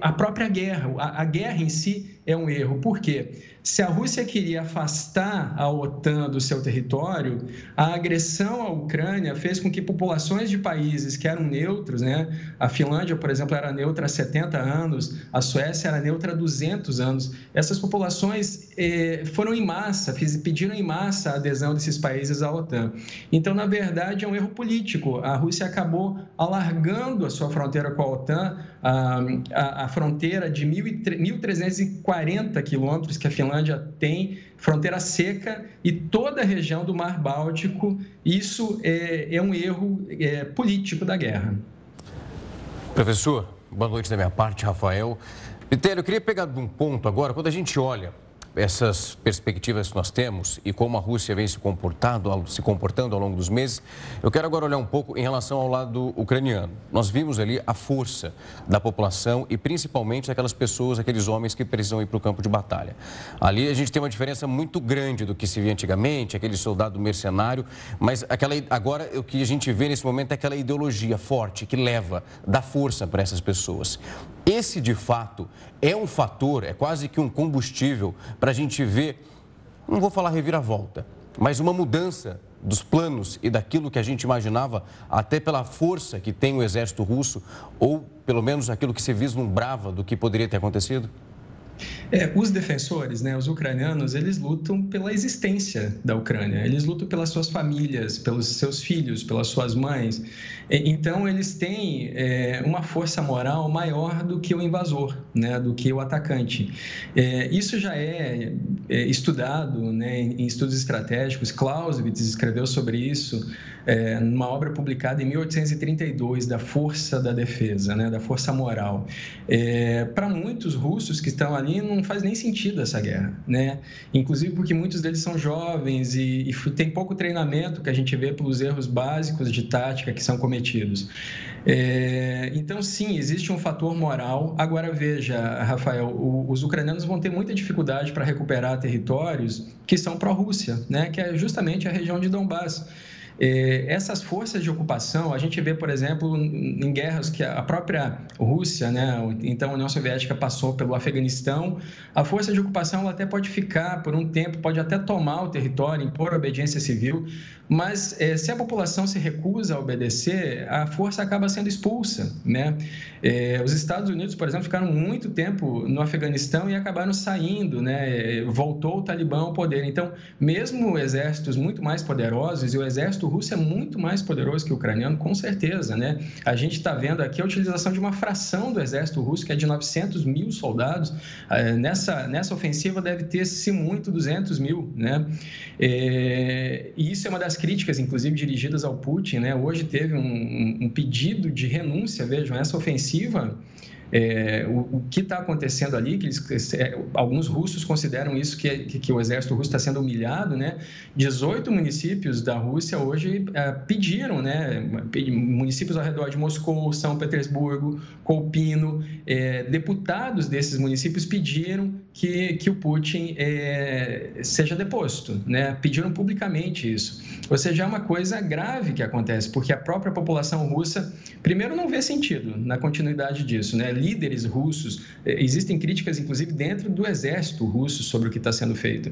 a própria guerra. A, guerra em si é um erro. Por quê? Se a Rússia queria afastar a OTAN do seu território, a agressão à Ucrânia fez com que populações de países que eram neutros, né? A Finlândia, por exemplo, era neutra há 70 anos, a Suécia era neutra há 200 anos. Essas populações eh, foram em massa, pediram em massa a adesão desses países à OTAN. Então, na verdade, é um erro político. A Rússia acabou alargando a sua fronteira com a OTAN, a, a, fronteira de 1.340 quilômetros que a Finlândia Finlândia tem fronteira seca e toda a região do Mar Báltico. Isso é, é um erro é, político da guerra. Professor, boa noite da minha parte, Rafael. Vitério, eu queria pegar um ponto agora, quando a gente olha essas perspectivas que nós temos e como a Rússia vem se comportando, se comportando ao longo dos meses, eu quero agora olhar um pouco em relação ao lado ucraniano. Nós vimos ali a força da população e principalmente aquelas pessoas, aqueles homens que precisam ir para o campo de batalha. Ali a gente tem uma diferença muito grande do que se via antigamente, aquele soldado mercenário, mas aquela, agora o que a gente vê nesse momento é aquela ideologia forte que leva, dá força para essas pessoas. Esse, de fato, é um fator, é quase que um combustível para a gente ver, não vou falar reviravolta, mas uma mudança dos planos e daquilo que a gente imaginava, até pela força que tem o exército russo, ou pelo menos aquilo que se vislumbrava do que poderia ter acontecido? É, os defensores, né, os ucranianos, eles lutam pela existência da Ucrânia, eles lutam pelas suas famílias, pelos seus filhos, pelas suas mães. Então, eles têm é, uma força moral maior do que o invasor, né, do que o atacante. É, isso já é, é estudado né, em estudos estratégicos. Clausewitz escreveu sobre isso é, numa obra publicada em 1832, da força da defesa, né, da força moral. É, Para muitos russos que estão ali, não faz nem sentido essa guerra, né? inclusive porque muitos deles são jovens e, e tem pouco treinamento que a gente vê pelos erros básicos de tática que são cometidos. É, então, sim, existe um fator moral. Agora, veja, Rafael, o, os ucranianos vão ter muita dificuldade para recuperar territórios que são pró-Rússia, né? que é justamente a região de Donbass. É, essas forças de ocupação, a gente vê, por exemplo, em guerras que a própria Rússia, né, então a União Soviética passou pelo Afeganistão, a força de ocupação ela até pode ficar por um tempo, pode até tomar o território, impor obediência civil, mas é, se a população se recusa a obedecer, a força acaba sendo expulsa, né? É, os Estados Unidos, por exemplo, ficaram muito tempo no Afeganistão e acabaram saindo, né? Voltou o Talibã ao poder. Então, mesmo exércitos muito mais poderosos, e o exército russo é muito mais poderoso que o ucraniano, com certeza, né? A gente está vendo aqui a utilização de uma fração do exército russo, que é de 900 mil soldados. É, nessa, nessa ofensiva deve ter, se muito, 200 mil, né? É, e isso é uma das críticas, inclusive, dirigidas ao Putin, né? Hoje teve um, um pedido de renúncia, vejam, essa ofensiva é, o, o, que está acontecendo ali, que eles, é, alguns russos consideram isso que, que, que o exército russo está sendo humilhado, né? 18 municípios da Rússia hoje é, pediram, né? Municípios ao redor de Moscou, São Petersburgo, Kolpino, é, deputados desses municípios pediram que, que o Putin é, seja deposto, né? Pediram publicamente isso. Ou seja, é uma coisa grave que acontece, porque a própria população russa, primeiro, não vê sentido na continuidade disso, né? Líderes russos, eh, existem críticas, inclusive, dentro do exército russo sobre o que está sendo feito.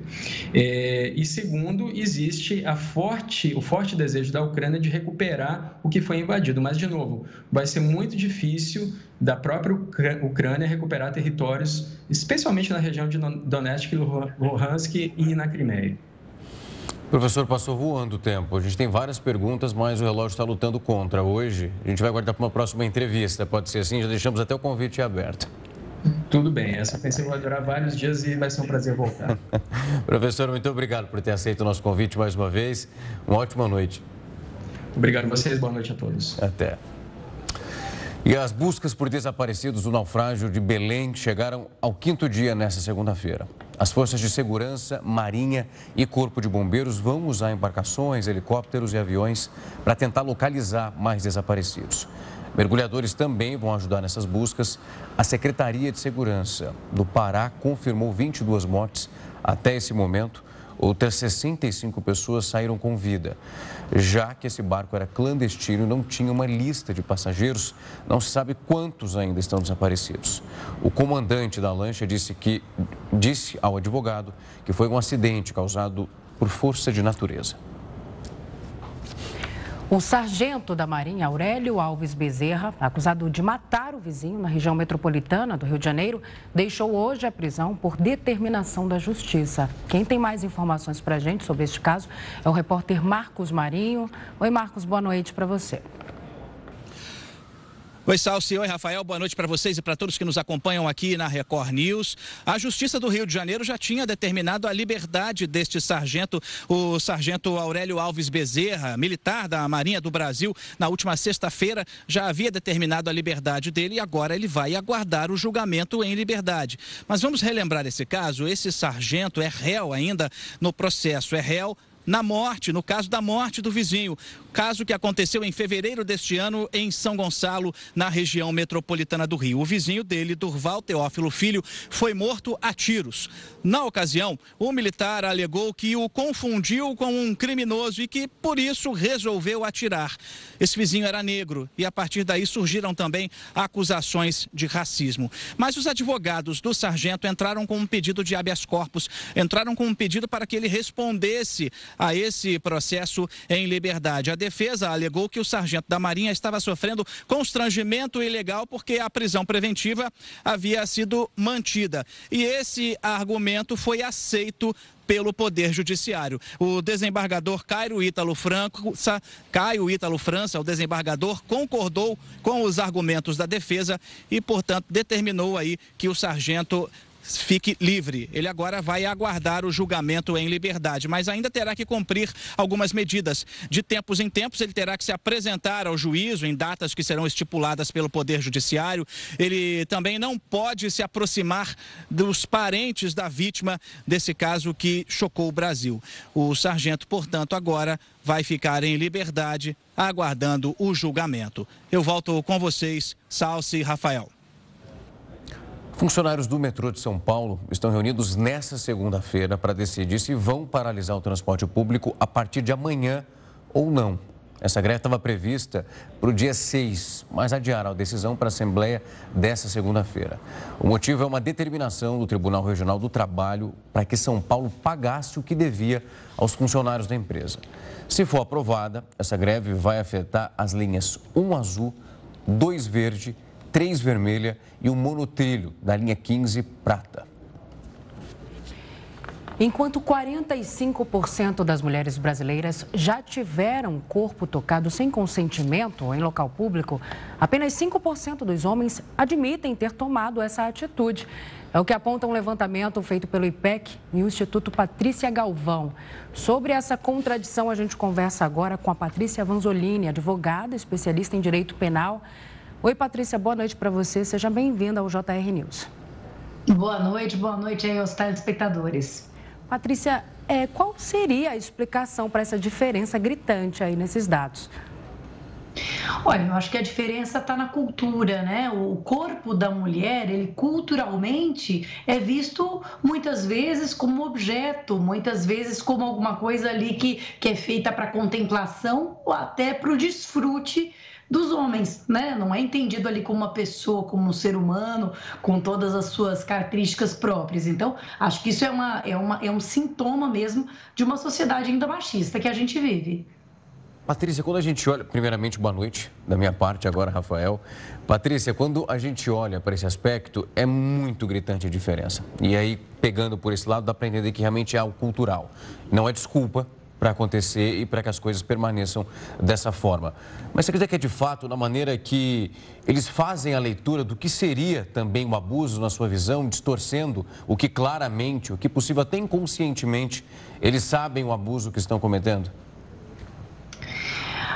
É, e segundo, existe a forte, o forte desejo da Ucrânia de recuperar o que foi invadido. Mas, de novo, vai ser muito difícil da própria Ucrânia recuperar territórios, especialmente na região de Donetsk, Luhansk e na Crimeia. Professor, passou voando o tempo. A gente tem várias perguntas, mas o relógio está lutando contra. Hoje, a gente vai guardar para uma próxima entrevista. Pode ser assim? Já deixamos até o convite aberto. Tudo bem. Essa ofensiva vai durar vários dias e vai ser um prazer voltar. Professor, muito obrigado por ter aceito o nosso convite mais uma vez. Uma ótima noite. Obrigado a vocês. Boa noite a todos. Até. E as buscas por desaparecidos do naufrágio de Belém chegaram ao quinto dia nesta segunda-feira. As forças de segurança, marinha e corpo de bombeiros vão usar embarcações, helicópteros e aviões para tentar localizar mais desaparecidos. Mergulhadores também vão ajudar nessas buscas. A Secretaria de Segurança do Pará confirmou 22 mortes até esse momento Outras 65 pessoas saíram com vida. Já que esse barco era clandestino e não tinha uma lista de passageiros, não se sabe quantos ainda estão desaparecidos. O comandante da lancha disse que disse ao advogado que foi um acidente causado por força de natureza. O sargento da Marinha, Aurélio Alves Bezerra, acusado de matar o vizinho na região metropolitana do Rio de Janeiro, deixou hoje a prisão por determinação da Justiça. Quem tem mais informações para a gente sobre este caso é o repórter Marcos Marinho. Oi, Marcos, boa noite para você. Oi, Salsi. Oi, Rafael. Boa noite para vocês e para todos que nos acompanham aqui na Record News. A Justiça do Rio de Janeiro já tinha determinado a liberdade deste sargento, o sargento Aurélio Alves Bezerra, militar da Marinha do Brasil, na última sexta-feira já havia determinado a liberdade dele e agora ele vai aguardar o julgamento em liberdade. Mas vamos relembrar esse caso. Esse sargento é réu ainda no processo, é réu na morte, no caso da morte do vizinho. Caso que aconteceu em fevereiro deste ano em São Gonçalo, na região metropolitana do Rio. O vizinho dele, Durval Teófilo Filho, foi morto a tiros. Na ocasião, o militar alegou que o confundiu com um criminoso e que, por isso, resolveu atirar. Esse vizinho era negro e, a partir daí, surgiram também acusações de racismo. Mas os advogados do sargento entraram com um pedido de habeas corpus, entraram com um pedido para que ele respondesse a esse processo em liberdade. A defesa alegou que o sargento da Marinha estava sofrendo constrangimento ilegal porque a prisão preventiva havia sido mantida. E esse argumento foi aceito pelo Poder Judiciário. O desembargador Caio Ítalo França, Caio Ítalo França, o desembargador, concordou com os argumentos da defesa e, portanto, determinou aí que o sargento fique livre. Ele agora vai aguardar o julgamento em liberdade, mas ainda terá que cumprir algumas medidas. De tempos em tempos, ele terá que se apresentar ao juízo em datas que serão estipuladas pelo Poder Judiciário. Ele também não pode se aproximar dos parentes da vítima desse caso que chocou o Brasil. O sargento, portanto, agora vai ficar em liberdade, aguardando o julgamento. Eu volto com vocês, Salsi e Rafael. Funcionários do metrô de São Paulo estão reunidos nesta segunda-feira para decidir se vão paralisar o transporte público a partir de amanhã ou não. Essa greve estava prevista para o dia 6, mas adiaram a decisão para a Assembleia dessa segunda-feira. O motivo é uma determinação do Tribunal Regional do Trabalho para que São Paulo pagasse o que devia aos funcionários da empresa. Se for aprovada, essa greve vai afetar as linhas 1 azul, 2 verde 3 vermelha e um monotrilho da linha 15 prata. Enquanto 45% das mulheres brasileiras já tiveram corpo tocado sem consentimento em local público, apenas 5% dos homens admitem ter tomado essa atitude. É o que aponta um levantamento feito pelo IPEC e o Instituto Patrícia Galvão. Sobre essa contradição, a gente conversa agora com a Patrícia Vanzolini, advogada, especialista em direito penal. Oi, Patrícia, boa noite para você. Seja bem-vinda ao JR News. Boa noite, boa noite aí aos telespectadores. Patrícia, é, qual seria a explicação para essa diferença gritante aí nesses dados? Olha, eu acho que a diferença está na cultura, né? O corpo da mulher, ele culturalmente é visto muitas vezes como objeto, muitas vezes como alguma coisa ali que, que é feita para contemplação ou até para o desfrute dos homens, né? Não é entendido ali como uma pessoa, como um ser humano, com todas as suas características próprias. Então, acho que isso é, uma, é, uma, é um sintoma mesmo de uma sociedade ainda machista que a gente vive. Patrícia, quando a gente olha, primeiramente, boa noite da minha parte, agora, Rafael. Patrícia, quando a gente olha para esse aspecto, é muito gritante a diferença. E aí, pegando por esse lado, dá para entender que realmente é algo cultural. Não é desculpa, para acontecer e para que as coisas permaneçam dessa forma. Mas você acredita que é de fato na maneira que eles fazem a leitura do que seria também o abuso na sua visão, distorcendo o que claramente, o que possível até inconscientemente, eles sabem o abuso que estão cometendo?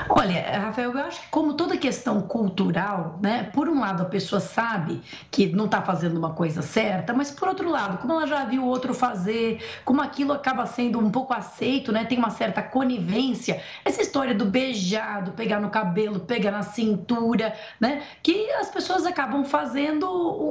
Olha, Rafael, eu acho que como toda questão cultural, né? Por um lado a pessoa sabe que não está fazendo uma coisa certa, mas por outro lado, como ela já viu o outro fazer, como aquilo acaba sendo um pouco aceito, né? Tem uma certa conivência. Essa história do beijar, do pegar no cabelo, pegar na cintura, né? Que as pessoas acabam fazendo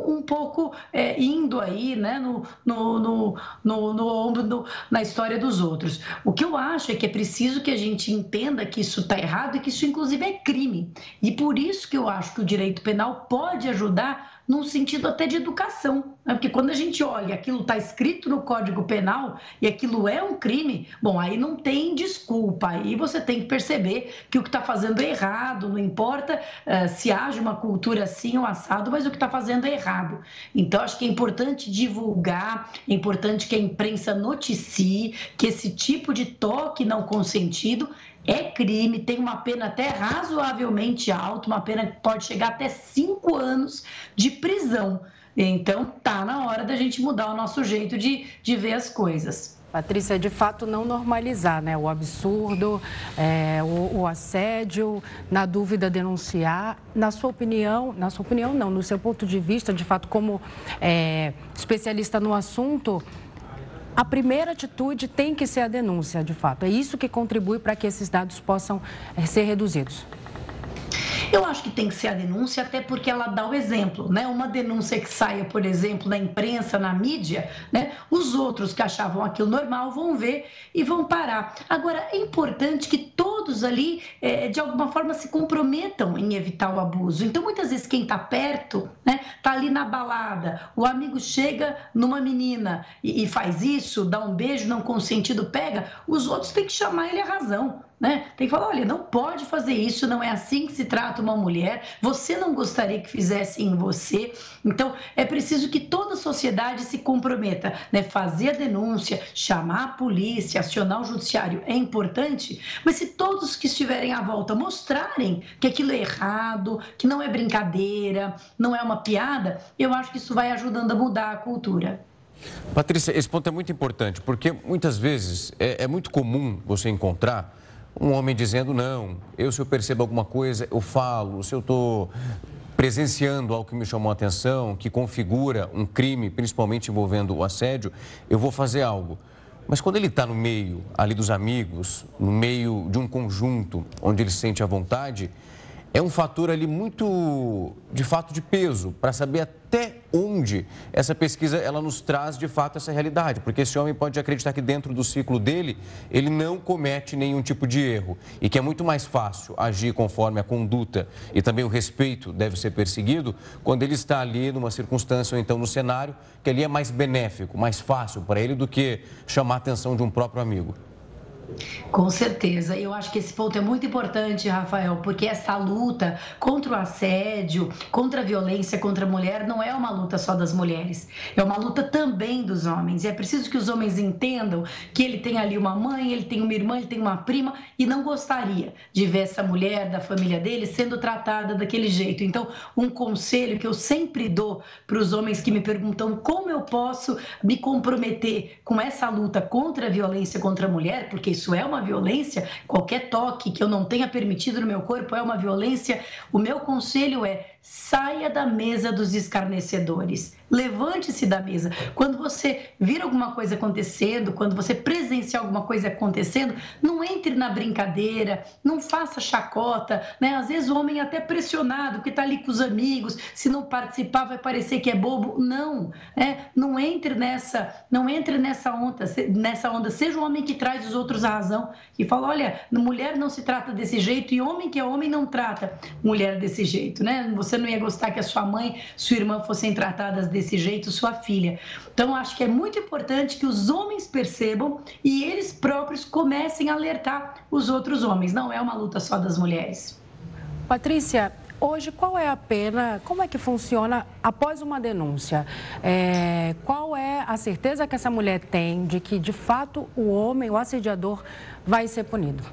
um pouco é, indo aí, né? No, no, no, no, no ombro, na história dos outros. O que eu acho é que é preciso que a gente entenda que isso está errado errado e que isso, inclusive, é crime. E por isso que eu acho que o direito penal pode ajudar num sentido até de educação. Né? Porque quando a gente olha, aquilo está escrito no Código Penal e aquilo é um crime, bom, aí não tem desculpa. Aí você tem que perceber que o que está fazendo é errado, não importa uh, se haja uma cultura assim ou assado, mas o que está fazendo é errado. Então, acho que é importante divulgar, é importante que a imprensa noticie que esse tipo de toque não consentido é crime, tem uma pena até razoavelmente alta, uma pena que pode chegar até cinco anos de prisão. Então, tá na hora da gente mudar o nosso jeito de, de ver as coisas. Patrícia, de fato não normalizar né? o absurdo, é, o, o, assédio, na dúvida denunciar. Na sua opinião, na sua opinião não, no seu ponto de vista, de fato, como é, especialista no assunto, a primeira atitude tem que ser a denúncia, de fato. É isso que contribui para que esses dados possam eh, ser reduzidos. Eu acho que tem que ser a denúncia, até porque ela dá o exemplo, né? Uma denúncia que saia, por exemplo, na imprensa, na mídia, né? Os outros que achavam aquilo normal vão ver e vão parar. Agora, é importante que todos ali, é, de alguma forma, se comprometam em evitar o abuso. Então, muitas vezes, quem está perto, né, tá ali na balada, o amigo chega numa menina e, e faz isso, dá um beijo não consentido, pega, os outros têm que chamar ele a razão. Né? Tem que falar, olha, não pode fazer isso, não é assim que se trata uma mulher, você não gostaria que fizessem em você. Então, é preciso que toda a sociedade se comprometa, né? Fazer a denúncia, chamar a polícia, acionar o judiciário é importante, mas se todos que estiverem à volta mostrarem que aquilo é errado, que não é brincadeira, não é uma piada, eu acho que isso vai ajudando a mudar a cultura. Patrícia, esse ponto é muito importante, porque muitas vezes é, é muito comum você encontrar um homem dizendo não, eu se eu percebo alguma coisa, eu falo, se eu estou presenciando algo que me chamou a atenção, que configura um crime, principalmente envolvendo o assédio, eu vou fazer algo. Mas quando ele está no meio ali dos amigos, no meio de um conjunto onde ele se sente à vontade, é um fator ali muito, de fato, de peso, para saber até onde essa pesquisa ela nos traz, de fato, essa realidade. Porque esse homem pode acreditar que dentro do ciclo dele, ele não comete nenhum tipo de erro e que é muito mais fácil agir conforme a conduta e também o respeito deve ser perseguido quando ele está ali numa circunstância ou então no cenário que ali é mais benéfico, mais fácil para ele do que chamar a atenção de um próprio amigo. Com certeza. Eu acho que esse ponto é muito importante, Rafael, porque essa luta contra o assédio, contra a violência contra a mulher, não é uma luta só das mulheres. É uma luta também dos homens. E é preciso que os homens entendam que ele tem ali uma mãe, ele tem uma irmã, ele tem uma prima e não gostaria de ver essa mulher da família dele sendo tratada daquele jeito. Então, um conselho que eu sempre dou para os homens que me perguntam como eu posso me comprometer com essa luta contra a violência contra a mulher, porque isso é uma violência, qualquer toque que eu não tenha permitido no meu corpo é uma violência, o meu conselho é saia da mesa dos escarnecedores. Levante-se da mesa. Quando você vir alguma coisa acontecendo, quando você presenciar alguma coisa acontecendo, não entre na brincadeira, não faça chacota, né? Às vezes o homem é até pressionado, porque está ali com os amigos, se não participar vai parecer que é bobo. Não, né? Não entre nessa, não entre nessa onda, nessa onda. Seja o homem que traz os outros à razão e fala, olha, mulher não se trata desse jeito e homem que é homem não trata mulher desse jeito, né? Você não ia gostar que a sua mãe, sua irmã fossem tratadas desse desse jeito sua filha. Então, acho que é muito importante que os homens percebam e eles próprios comecem a alertar os outros homens. Não é uma luta só das mulheres. Patrícia, hoje qual é a pena, como é que funciona após uma denúncia? É, qual é a certeza que essa mulher tem de que, de fato, o homem, o assediador, vai ser punido?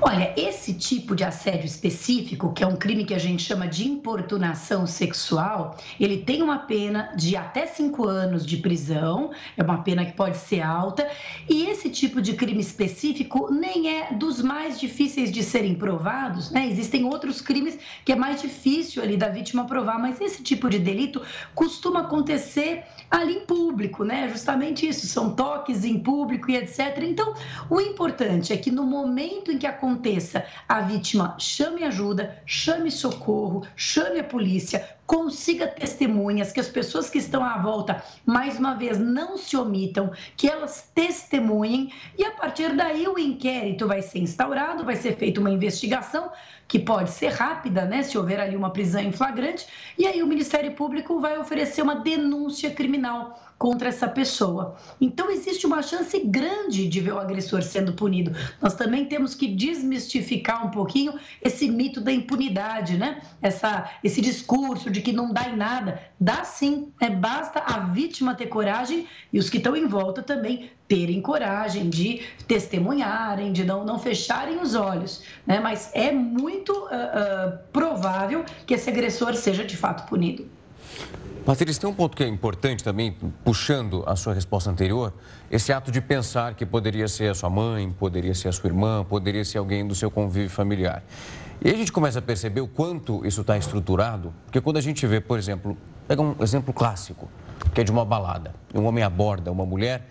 Olha, esse tipo de assédio específico, que é um crime que a gente chama de importunação sexual, ele tem uma pena de até cinco anos de prisão, é uma pena que pode ser alta, e esse tipo de crime específico nem é dos mais difíceis de serem provados, né? Existem outros crimes que é mais difícil ali da vítima provar, mas esse tipo de delito costuma acontecer ali em público, né? Justamente isso, são toques em público e etc. Então, o importante é que no momento em que aconteça, a vítima chame ajuda, chame socorro, chame a polícia, consiga testemunhas, que as pessoas que estão à volta, mais uma vez, não se omitam, que elas testemunhem e a partir daí o inquérito vai ser instaurado, vai ser feita uma investigação que pode ser rápida, né, se houver ali uma prisão em flagrante, e aí o Ministério Público vai oferecer uma denúncia criminal contra essa pessoa. Então, existe uma chance grande de ver o agressor sendo punido. Nós também temos que desmistificar um pouquinho esse mito da impunidade, né? Essa, esse discurso de que não dá em nada. Dá sim, é basta a vítima ter coragem e os que estão em volta também terem coragem de testemunharem, de não, não fecharem os olhos. Né? Mas é muito uh, uh, provável que esse agressor seja de fato punido. Patrícia, tem um ponto que é importante também, puxando a sua resposta anterior, esse ato de pensar que poderia ser a sua mãe, poderia ser a sua irmã, poderia ser alguém do seu convívio familiar. E a gente começa a perceber o quanto isso está estruturado, porque quando a gente vê, por exemplo, pega um exemplo clássico, que é de uma balada. Um homem aborda uma mulher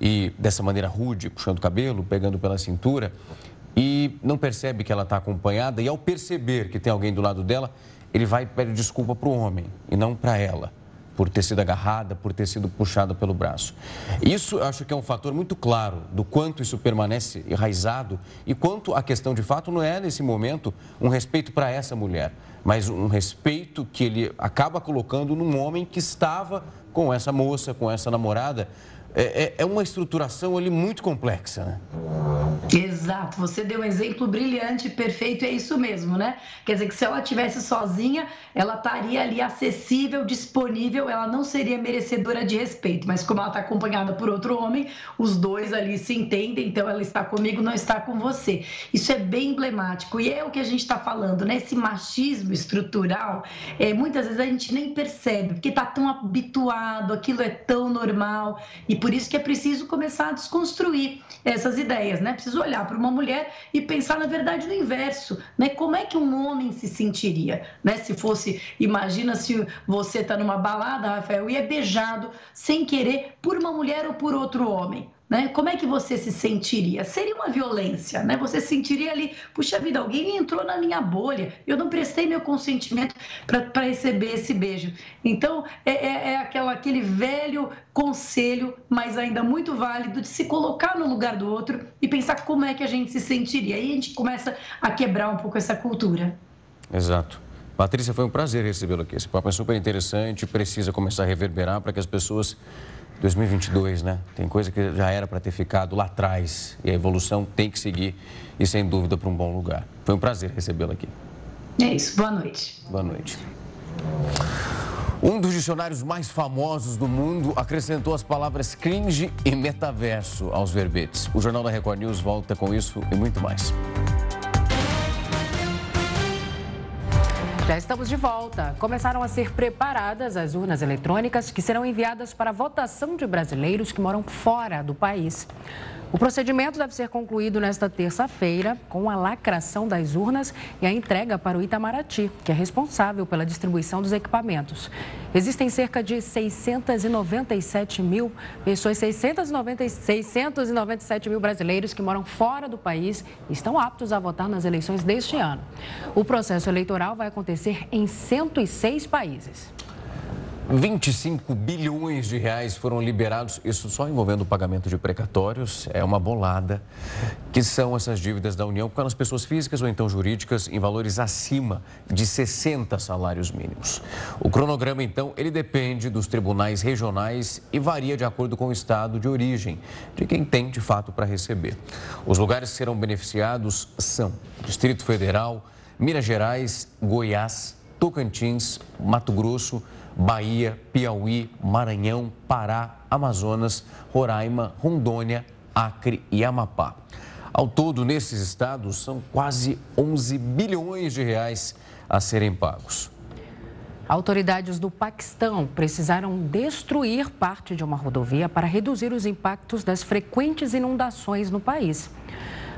e dessa maneira rude, puxando o cabelo, pegando pela cintura, e não percebe que ela está acompanhada, e ao perceber que tem alguém do lado dela, ele vai e pede desculpa para o homem e não para ela. por ter sido agarrada, por ter sido puxada pelo braço. Isso eu acho que é um fator muito claro do quanto isso permanece enraizado e quanto a questão de fato não é, nesse momento, um respeito para essa mulher, mas um respeito que ele acaba colocando num homem que estava com essa moça, com essa namorada, é, é, é uma estruturação ali muito complexa, né? Exato, você deu um exemplo brilhante, perfeito, é isso mesmo, né? Quer dizer que se ela tivesse sozinha, ela estaria ali acessível, disponível, ela não seria merecedora de respeito, mas como ela está acompanhada por outro homem, os dois ali se entendem, então ela está comigo, não está com você. Isso é bem emblemático e é o que a gente está falando, né? Esse machismo estrutural, é, muitas vezes a gente nem percebe, porque está tão habituado, aquilo é tão normal e por isso que é preciso começar a desconstruir essas ideias, né? Preciso olhar para uma mulher e pensar na verdade no inverso, né? Como é que um homem se sentiria, né? Se fosse, imagina se você está numa balada, Rafael, e é beijado sem querer por uma mulher ou por outro homem. Né? Como é que você se sentiria? Seria uma violência, né? Você sentiria ali, puxa vida, alguém entrou na minha bolha, eu não prestei meu consentimento para receber esse beijo. Então, é, é, é, aquela, aquele velho conselho, mas ainda muito válido, de se colocar no lugar do outro e pensar como é que a gente se sentiria. Aí a gente começa a quebrar um pouco essa cultura. Exato. Patrícia, foi um prazer recebê-lo aqui. Esse papo é super interessante, precisa começar a reverberar para que as pessoas 2022, né? Tem coisa que já era para ter ficado lá atrás e a evolução tem que seguir e sem dúvida para um bom lugar. Foi um prazer recebê-la aqui. É isso. Boa noite. Boa noite. Um dos dicionários mais famosos do mundo acrescentou as palavras cringe e metaverso aos verbetes. O Jornal da Record News volta com isso e muito mais. Já estamos de volta. Começaram a ser preparadas as urnas eletrônicas que serão enviadas para a votação de brasileiros que moram fora do país. O procedimento deve ser concluído nesta terça-feira com a lacração das urnas e a entrega para o Itamaraty, que é responsável pela distribuição dos equipamentos. Existem cerca de 697 mil pessoas, 690, 697 mil brasileiros que moram fora do país e estão aptos a votar nas eleições deste ano. O processo eleitoral vai acontecer em 106 países. 25 bilhões de reais foram liberados, isso só envolvendo o pagamento de precatórios, é uma bolada, que são essas dívidas da União com as pessoas físicas ou então jurídicas em valores acima de 60 salários mínimos. O cronograma, então, ele depende dos tribunais regionais e varia de acordo com o estado de origem de quem tem de fato para receber. Os lugares que serão beneficiados são Distrito Federal, Minas Gerais, Goiás, Tocantins, Mato Grosso, Bahia, Piauí, Maranhão, Pará, Amazonas, Roraima, Rondônia, Acre e Amapá. Ao todo, nesses estados, são quase 11 bilhões de reais a serem pagos. Autoridades do Paquistão precisaram destruir parte de uma rodovia para reduzir os impactos das frequentes inundações no país.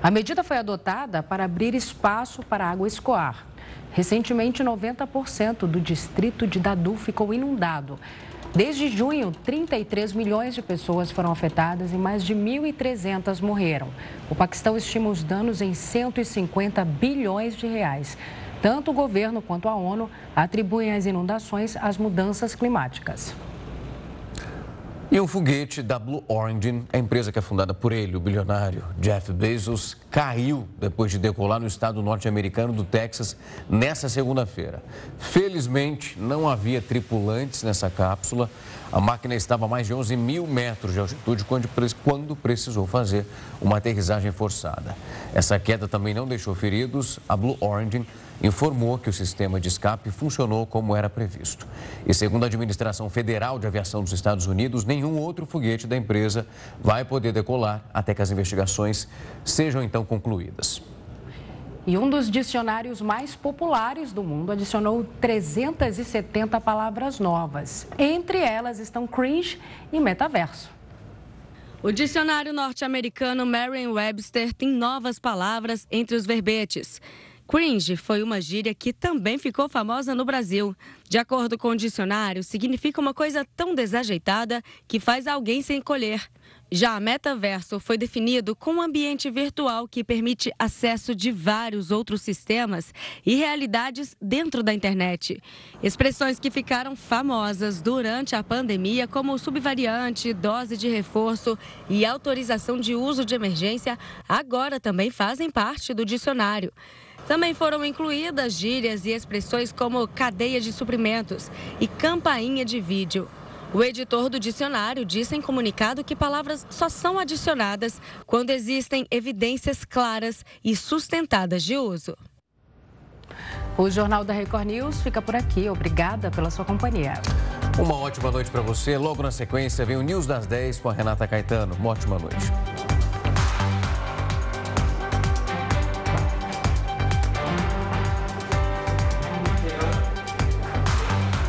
A medida foi adotada para abrir espaço para a água escoar. Recentemente, 90% do distrito de Dadu ficou inundado. Desde junho, 33 milhões de pessoas foram afetadas e mais de 1.300 morreram. O Paquistão estima os danos em 150 bilhões de reais. Tanto o governo quanto a ONU atribuem as inundações às mudanças climáticas. E um foguete da Blue Origin, a empresa que é fundada por ele, o bilionário Jeff Bezos, caiu depois de decolar no estado norte-americano do Texas nessa segunda-feira. Felizmente, não havia tripulantes nessa cápsula. A máquina estava a mais de 11 mil metros de altitude quando precisou fazer uma aterrissagem forçada. Essa queda também não deixou feridos. A Blue Origin informou que o sistema de escape funcionou como era previsto. E segundo a Administração Federal de Aviação dos Estados Unidos, nenhum outro foguete da empresa vai poder decolar até que as investigações sejam então concluídas. E um dos dicionários mais populares do mundo adicionou 370 palavras novas. Entre elas estão cringe e metaverso. O dicionário norte-americano Merriam-Webster tem novas palavras entre os verbetes. Cringe foi uma gíria que também ficou famosa no Brasil. De acordo com o dicionário, significa uma coisa tão desajeitada que faz alguém se encolher. Já metaverso foi definido como um ambiente virtual que permite acesso de vários outros sistemas e realidades dentro da internet. Expressões que ficaram famosas durante a pandemia, como subvariante, dose de reforço e autorização de uso de emergência, agora também fazem parte do dicionário. Também foram incluídas gírias e expressões como cadeia de suprimentos e campainha de vídeo. O editor do dicionário disse em comunicado que palavras só são adicionadas quando existem evidências claras e sustentadas de uso. O Jornal da Record News fica por aqui. Obrigada pela sua companhia. Uma ótima noite para você. Logo na sequência vem o News das 10 com a Renata Caetano. Uma ótima noite.